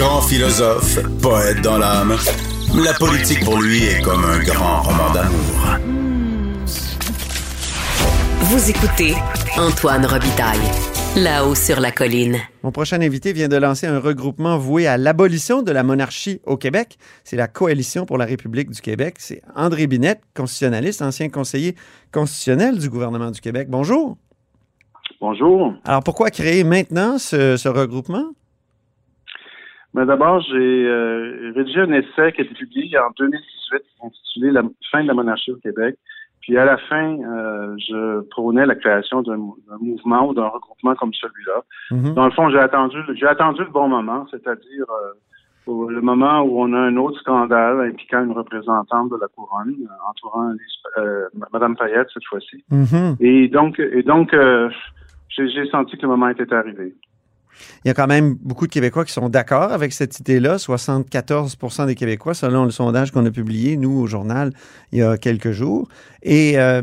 Grand philosophe, poète dans l'âme, la politique pour lui est comme un grand roman d'amour. Vous écoutez Antoine Robitaille, là-haut sur la colline. Mon prochain invité vient de lancer un regroupement voué à l'abolition de la monarchie au Québec. C'est la Coalition pour la République du Québec. C'est André Binette, constitutionnaliste, ancien conseiller constitutionnel du gouvernement du Québec. Bonjour. Bonjour. Alors pourquoi créer maintenant ce, regroupement? Mais ben, D'abord, j'ai euh, rédigé un essai qui a été publié en 2018 intitulé La fin de la monarchie au Québec. Puis à la fin, euh, je prônais la création d'un mouvement ou d'un regroupement comme celui-là. Mhm. Dans le fond, j'ai attendu, j'ai attendu le bon moment, c'est-à-dire euh, le moment où on a un autre scandale impliquant une représentante de la couronne, euh, entourant euh, Madame Payette cette fois-ci. Mhm. Et donc, et donc, j'ai senti que le moment était arrivé. Il y a quand même beaucoup de Québécois qui sont d'accord avec cette idée-là. 74% des Québécois, selon le sondage qu'on a publié, nous, au journal, il y a quelques jours. Et euh,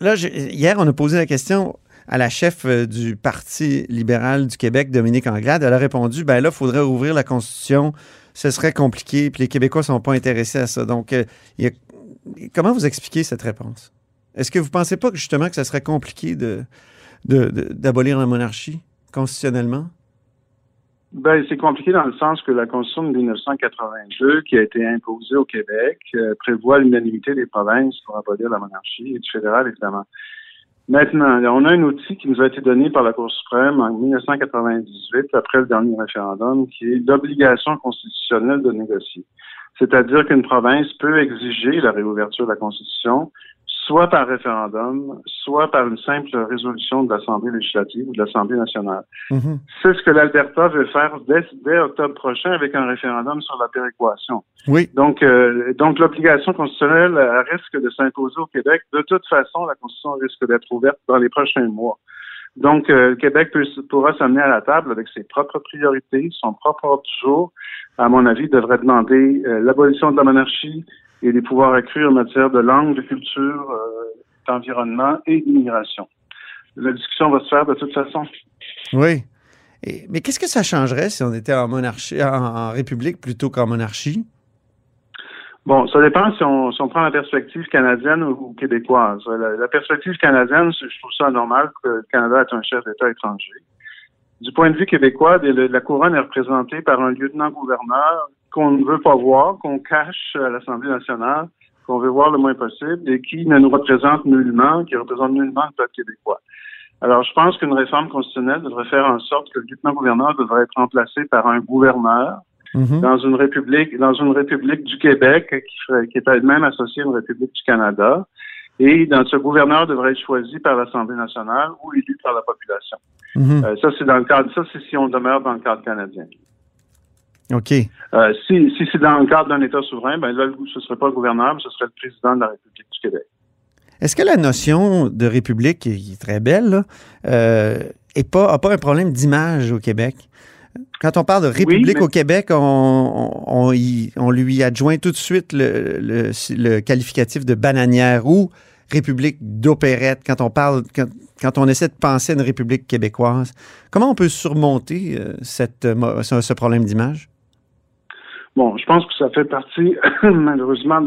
là, hier, on a posé la question à la chef euh, du Parti libéral du Québec, Dominique Anglade. Elle a répondu, ben là, il faudrait ouvrir la Constitution. Ce serait compliqué, puis les Québécois ne sont pas intéressés à ça. Donc, euh, comment vous expliquez cette réponse? Est-ce que vous ne pensez pas que justement que ce serait compliqué de, d'abolir la monarchie constitutionnellement? Ben, c'est compliqué dans le sens que la Constitution de 1982, qui a été imposée au Québec, euh, prévoit l'unanimité des provinces pour abolir la monarchie et du fédéral, évidemment. Maintenant, on a un outil qui nous a été donné par la Cour suprême en 1998, après le dernier référendum, qui est l'obligation constitutionnelle de négocier. C'est-à-dire qu'une province peut exiger la réouverture de la Constitution soit par référendum, soit par une simple résolution de l'Assemblée législative ou de l'Assemblée nationale. Mhm. C'est ce que l'Alberta veut faire dès, octobre prochain avec un référendum sur la péréquation. Oui. Donc, euh, donc l'obligation constitutionnelle risque de s'imposer au Québec. De toute façon, la Constitution risque d'être ouverte dans les prochains mois. Donc, euh, le Québec pourra s'amener à la table avec ses propres priorités, son propre ordre du jour. À mon avis, devrait demander euh, l'abolition de la monarchie, et des pouvoirs accrus en matière de langue, de culture, euh, d'environnement et d'immigration. La discussion va se faire de toute façon. Oui. mais qu'est-ce que ça changerait si on était en monarchie, en, république plutôt qu'en monarchie? Bon, ça dépend si on, prend la perspective canadienne ou, québécoise. La, perspective canadienne, je trouve ça normal que le Canada est un chef d'État étranger. Du point de vue québécois, la couronne est représentée par un lieutenant-gouverneur qu'on ne veut pas voir, qu'on cache à l'Assemblée nationale, qu'on veut voir le moins possible et qui ne nous représente nullement, qui représente nullement le peuple québécois. Alors, je pense qu'une réforme constitutionnelle devrait faire en sorte que le lieutenant-gouverneur devrait être remplacé par un gouverneur mhm. dans une république, dans une république du Québec qui, ferait, qui est elle-même associée à une république du Canada. Et dans ce gouverneur devrait être choisi par l'Assemblée nationale ou élu par la population. Mhm. Euh, ça, c'est dans le cadre, ça, c'est si on demeure dans le cadre canadien. OK. Euh, si, si c'est dans le cadre d'un État souverain, ben là, ce ne serait pas le gouverneur, mais ce serait le président de la République du Québec. Est-ce que la notion de république, qui est très belle, n'a euh, pas, pas un problème d'image au Québec? Quand on parle de république au Québec, on, on, on, lui adjoint tout de suite le, le, le qualificatif de bananière ou république d'opérette quand on parle, quand, on essaie de penser à une république québécoise. Comment on peut surmonter euh, cette, ce problème d'image? Bon, je pense que ça fait partie, malheureusement,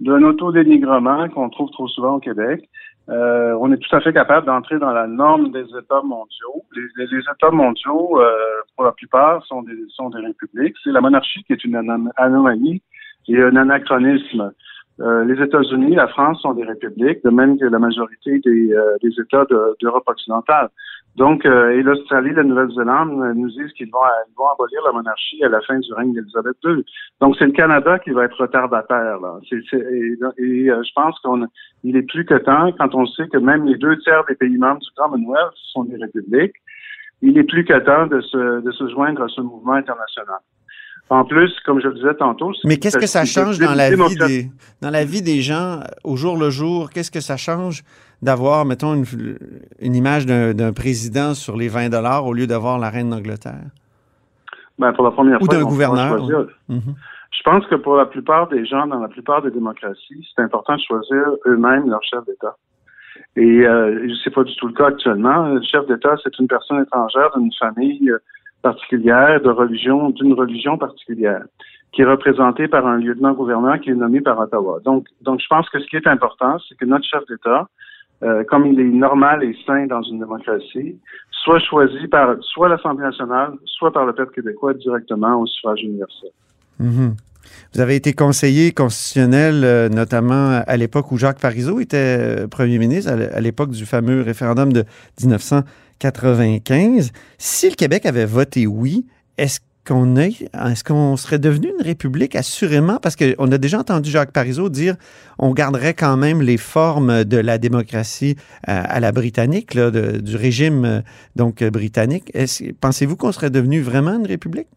d'un autodénigrement qu'on trouve trop souvent au Québec. Euh, on est tout à fait capable d'entrer dans la norme des États mondiaux. Les, États mondiaux, euh, pour la plupart, sont des, sont des républiques. C'est la monarchie qui est une anomalie et un anachronisme. Euh, les États-Unis, la France sont des républiques, de même que la majorité des, euh, des États d'Europe occidentale. Donc, euh, et l'Australie, la Nouvelle-Zélande nous disent qu'ils vont, vont abolir la monarchie à la fin du règne d'Élisabeth II. Donc, c'est le Canada qui va être retardataire. Là. et, je pense qu'il est plus que temps, quand on sait que même les deux tiers des pays membres du Commonwealth sont des républiques, il est plus qu'à temps de se, de se joindre à ce mouvement international. En plus, comme je le disais tantôt... Mais qu'est-ce que ça change dans la, vie des, dans la vie des gens au jour le jour? Qu'est-ce que ça change d'avoir, mettons, une, une image d'un président sur les 20 dollars au lieu d'avoir la reine d'Angleterre? Ben, pour la première Ou fois, d'un gouverneur. Mhm. Je pense que pour la plupart des gens, dans la plupart des démocraties, c'est important de choisir eux-mêmes leur chef d'État. Et euh, c'est pas du tout le cas actuellement. Le chef d'État, c'est une personne étrangère d'une famille euh, particulière, de religion, d'une religion particulière, qui est représentée par un lieutenant-gouverneur qui est nommé par Ottawa. Donc, donc, je pense que ce qui est important, c'est que notre chef d'État, euh, comme il est normal et sain dans une démocratie, soit choisi par soit l'Assemblée nationale, soit par le peuple québécois directement au suffrage universel. Mhm. Vous avez été conseiller constitutionnel, euh, notamment à l'époque où Jacques Parizeau était euh, premier ministre, à l'époque du fameux référendum de 1995. Si le Québec avait voté oui, est-ce qu'on est-ce serait devenu une république assurément? Parce qu'on a déjà entendu Jacques Parizeau dire on garderait quand même les formes de la démocratie euh, à, la britannique du régime donc britannique pensez-vous qu'on serait devenu vraiment une république?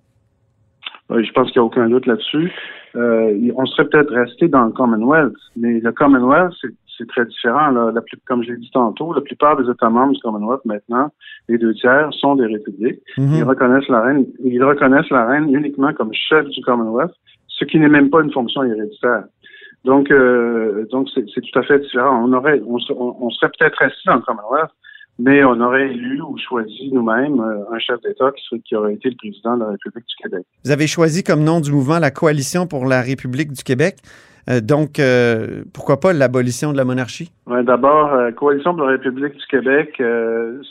Je pense qu'il n'y a aucun doute là-dessus. Euh, on serait peut-être resté dans le Commonwealth, mais le Commonwealth, c'est très différent. Là. La comme je l'ai dit tantôt, la plupart des États membres du Commonwealth maintenant, les deux tiers, sont des républiques. Mm-hmm. Ils reconnaissent la reine, ils reconnaissent la reine uniquement comme chef du Commonwealth, ce qui n'est même pas une fonction héréditaire. Donc, euh, donc c'est tout à fait différent. On aurait, on, on serait peut-être resté dans le Commonwealth, mais on aurait élu ou choisi nous-mêmes euh, un chef d'État qui, qui, aurait été le président de la République du Québec. Vous avez choisi comme nom du mouvement la Coalition pour la République du Québec. Euh, donc, euh, pourquoi pas l'abolition de la monarchie? Ouais, D'abord, Coalition pour la République du Québec,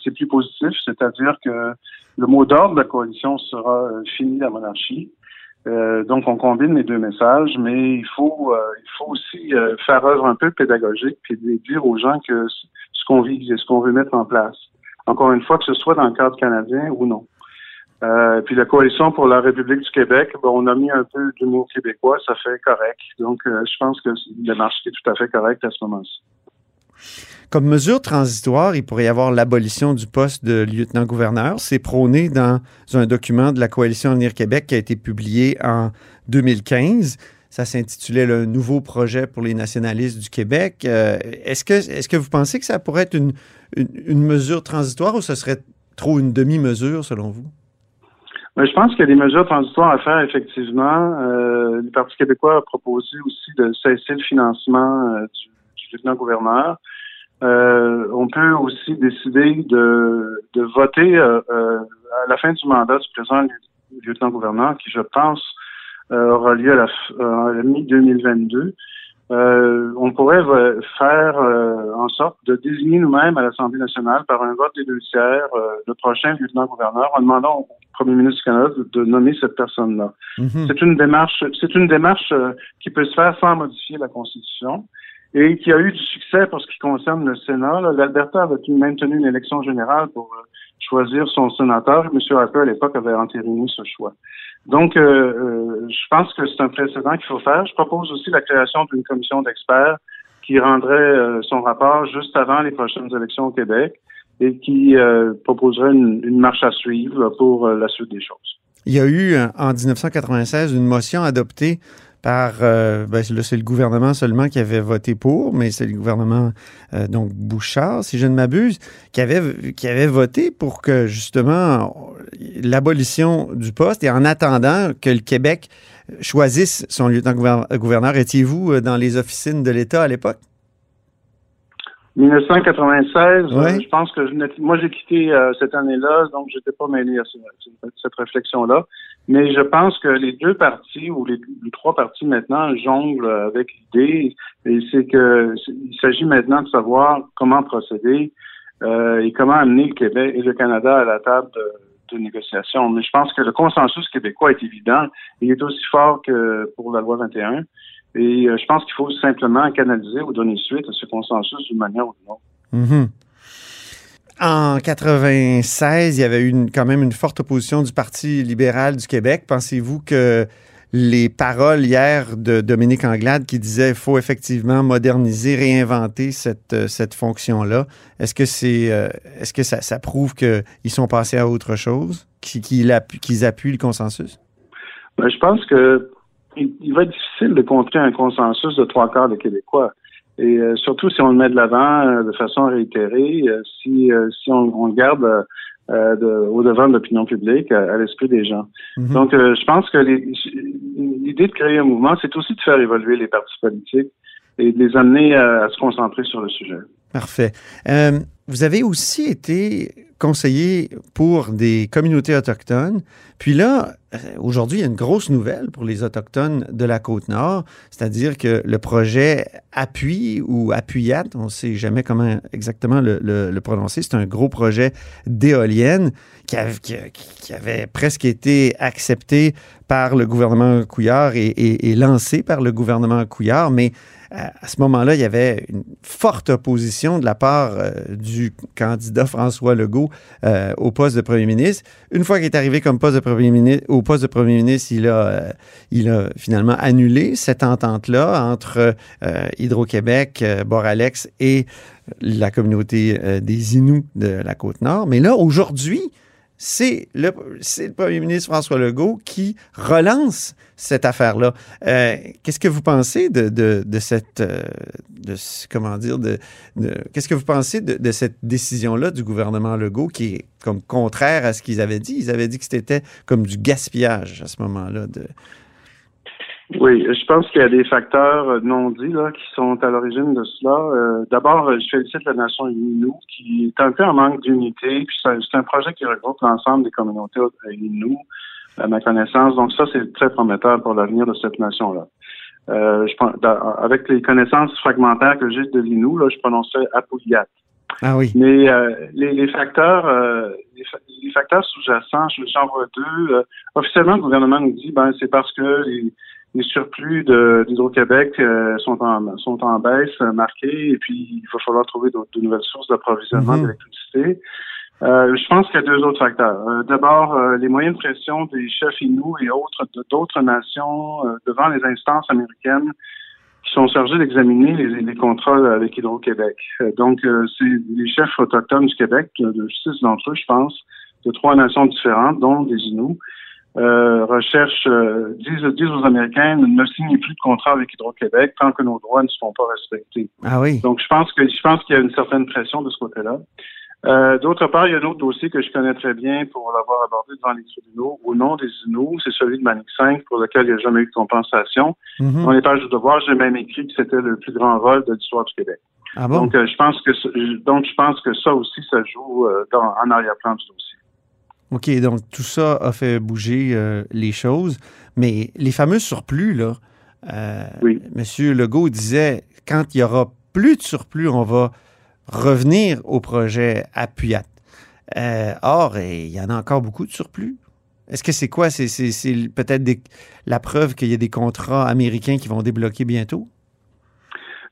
c'est plus positif, c'est-à-dire que le mot d'ordre de la coalition sera fini la monarchie. donc, on combine les deux messages, mais il faut, il faut aussi faire œuvre un peu pédagogique et dire aux gens que ce qu'on vit, ce qu'on veut mettre en place. Encore une fois, que ce soit dans le cadre canadien ou non. Euh, puis la coalition pour la République du Québec, on a mis un peu d'humour québécois, ça fait correct. Donc, euh, je pense que le marché est tout à fait correct à ce moment-ci. Comme mesure transitoire, il pourrait y avoir l'abolition du poste de lieutenant-gouverneur. C'est prôné dans un document de la Coalition Avenir Québec qui a été publié en 2015. Ça s'intitulait le nouveau projet pour les nationalistes du Québec. Euh, est-ce que, est que vous pensez que ça pourrait être une, une, mesure transitoire ou ce serait trop une demi-mesure selon vous? Je pense qu'il y a des mesures transitoires à faire, effectivement. Euh, le Parti québécois a proposé aussi de cesser le financement euh, du, lieutenant-gouverneur. on peut aussi décider de, de voter à la fin du mandat du président lieutenant-gouverneur, qui, je pense, euh, aura lieu à la, euh, mi-2022. Euh, on pourrait faire en sorte de désigner nous-mêmes à l'Assemblée nationale par un vote des deux tiers le prochain lieutenant-gouverneur en demandant au premier ministre du Canada de, nommer cette personne-là. Mhm. C'est une démarche, c'est une démarche qui peut se faire sans modifier la Constitution et qui a eu du succès pour ce qui concerne le Sénat. L'Alberta avait même tenu une élection générale pour choisir son sénateur. M. Harper, à l'époque, avait entériné ce choix. Donc, euh, euh, je pense que c'est un précédent qu'il faut faire. Je propose aussi la création d'une commission d'experts qui rendrait euh, son rapport juste avant les prochaines élections au Québec et qui proposerait une, marche à suivre pour la suite des choses. Il y a eu en 1996 une motion adoptée par, euh, ben, c'est le gouvernement seulement qui avait voté pour, mais c'est le gouvernement, euh, donc Bouchard, si je ne m'abuse, qui avait, qui avait voté pour que justement l'abolition du poste et en attendant que le Québec choisisse son lieutenant-gouverneur. Étiez-vous euh, dans les officines de l'État à l'époque? 1996, je pense que je moi j'ai quitté cette année-là, donc j'étais pas mêlé à cette réflexion-là. Mais je pense que les deux partis ou les, trois partis maintenant jonglent avec l'idée, et c'est que il s'agit maintenant de savoir comment procéder euh, et comment amener le Québec et le Canada à la table de, négociation. Mais je pense que le consensus québécois est évident. Il est aussi fort que pour la loi 21. Et euh, je pense qu'il faut simplement canaliser ou donner suite à ce consensus d'une manière ou d'une autre. Mm-hmm. En 96, il y avait eu quand même une forte opposition du Parti libéral du Québec. Pensez-vous que les paroles hier de Dominique Anglade qui disait qu'il faut effectivement moderniser, réinventer cette, cette fonction-là. Est-ce que, c'est, est-ce que ça, ça prouve qu'ils sont passés à autre chose, qu'ils, appuient, qu'ils appuient le consensus? Ben, je pense que il, va être difficile de contrer un consensus de trois quarts des Québécois. Et euh, surtout si on le met de l'avant euh, de façon réitérée, euh, si, si on, le garde au devant de l'opinion publique, à, l'esprit des gens. Mhm. Donc, je pense que l'idée de créer un mouvement, c'est aussi de faire évoluer les partis politiques et de les amener à, se concentrer sur le sujet. Parfait. vous avez aussi été conseiller pour des communautés autochtones. Puis là, aujourd'hui, il y a une grosse nouvelle pour les Autochtones de la Côte-Nord, c'est-à-dire que le projet Appui ou Appuyat, on ne sait jamais comment exactement le, prononcer, c'est un gros projet d'éolienne qui, avait presque été accepté par le gouvernement Couillard et lancé par le gouvernement Couillard, mais à ce moment-là, il y avait une forte opposition de la part euh, du candidat François Legault euh, au poste de premier ministre. Une fois qu'il est arrivé comme poste de premier ministre, poste de premier ministre, il a, euh, il a finalement annulé cette entente-là entre Hydro-Québec, Boralex et la communauté des Inuits de la Côte-Nord. Mais là, aujourd'hui, c'est le, premier ministre François Legault qui relance cette affaire-là. Euh, qu'est-ce que vous pensez de, cette, euh, comment dire, de, qu'est-ce que vous pensez de, cette décision-là du gouvernement Legault qui est comme contraire à ce qu'ils avaient dit? Ils avaient dit que c'était comme du gaspillage à ce moment-là oui, je pense qu'il y a des facteurs euh, non dits là, qui sont à l'origine de cela. Euh, d'abord, je félicite la nation Innu, qui est un peu en manque d'unité. Puis c'est un projet qui regroupe l'ensemble des communautés Innu, à ma connaissance. Donc ça, c'est très prometteur pour l'avenir de cette nation-là. Euh, je, avec les connaissances fragmentaires que j'ai de l'Innu, là, je prononçais Apouliat. Ah oui. Mais les, les, facteurs, les, facteurs sous-jacents, j'en vois deux. officiellement, le gouvernement nous dit, ben c'est parce que les, les surplus d'Hydro-Québec euh, sont, en, sont en baisse euh, marquée et puis il va falloir trouver de nouvelles sources d'approvisionnement mhm. d'électricité. Euh, je pense qu'il y a deux autres facteurs. D'abord, les moyens de pression des chefs Inuits et autres d'autres nations devant les instances américaines qui sont chargées d'examiner les, les, contrats avec Hydro-Québec. donc, c'est les chefs autochtones du Québec, de six d'entre eux, je pense, de trois nations différentes, dont des Inuits, euh, recherche euh, disent, aux Américains ne signez plus de contrat avec Hydro-Québec tant que nos droits ne seront pas respectés. Ah oui. Donc je pense que je pense qu'il y a une certaine pression de ce côté-là. Euh, D'autre part, il y a un autre dossier que je connais très bien pour l'avoir abordé devant les tribunaux au nom des Inuits, c'est celui de Manic 5 pour lequel il n'y a jamais eu de compensation. Mm Dans les pages de devoir, j'ai même écrit que c'était le plus grand vol de l'histoire du Québec. Ah bon? Donc euh, je pense que donc je pense que ça aussi ça joue euh, dans, en arrière-plan du dossier. OK, donc tout ça a fait bouger euh, les choses. Mais les fameux surplus, là, euh, M. Legault disait quand il y aura plus de surplus, on va revenir au projet Appuyat. Euh, or, il y en a encore beaucoup de surplus. Est-ce que c'est quoi? C'est, peut-être la preuve qu'il y a des contrats américains qui vont débloquer bientôt?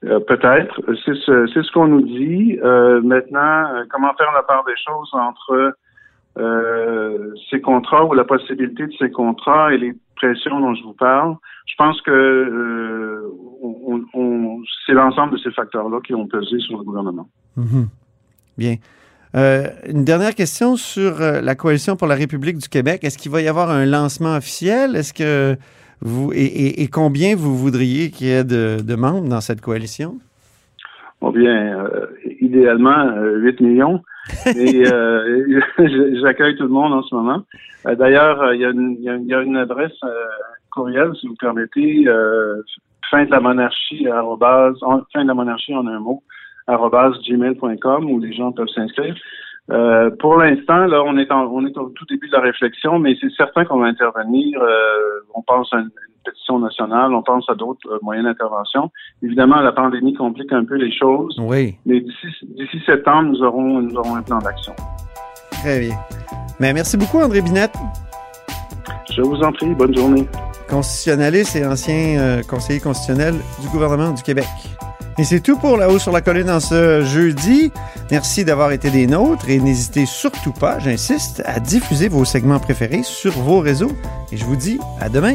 peut-être. C'est ce, c'est ce qu'on nous dit. maintenant, comment faire la part des choses entre euh, ces contrats ou la possibilité de ces contrats et les pressions dont je vous parle, je pense que euh, on, c'est l'ensemble de ces facteurs-là qui ont pesé sur le gouvernement. Mhm. Bien. Euh, une dernière question sur la coalition pour la République du Québec. Est-ce qu'il va y avoir un lancement officiel? Est-ce que vous et, combien vous voudriez qu'il y ait de, membres dans cette coalition? Bon bien, idéalement 8 millions. Et euh, j'accueille tout le monde en ce moment. Euh, d'ailleurs, il y, a une adresse euh, courriel, si vous permettez, fin de la monarchie, arrobase, fin de la monarchie en un mot, arrobase gmail.com où les gens peuvent s'inscrire. pour l'instant, là, on est on est au tout début de la réflexion, mais c'est certain qu'on va intervenir. on pense à une, pétition nationale, on pense à d'autres euh, moyens d'intervention. Évidemment, la pandémie complique un peu les choses. Oui. Mais d'ici septembre, nous aurons, nous aurons un plan d'action. Très bien. Mais merci beaucoup, André Binette. Je vous en prie. Bonne journée. Constitutionnaliste et ancien euh, conseiller constitutionnel du gouvernement du Québec. Et c'est tout pour La Haut sur la Colline en ce jeudi. Merci d'avoir été des nôtres et n'hésitez surtout pas, j'insiste, à diffuser vos segments préférés sur vos réseaux. Et je vous dis à demain.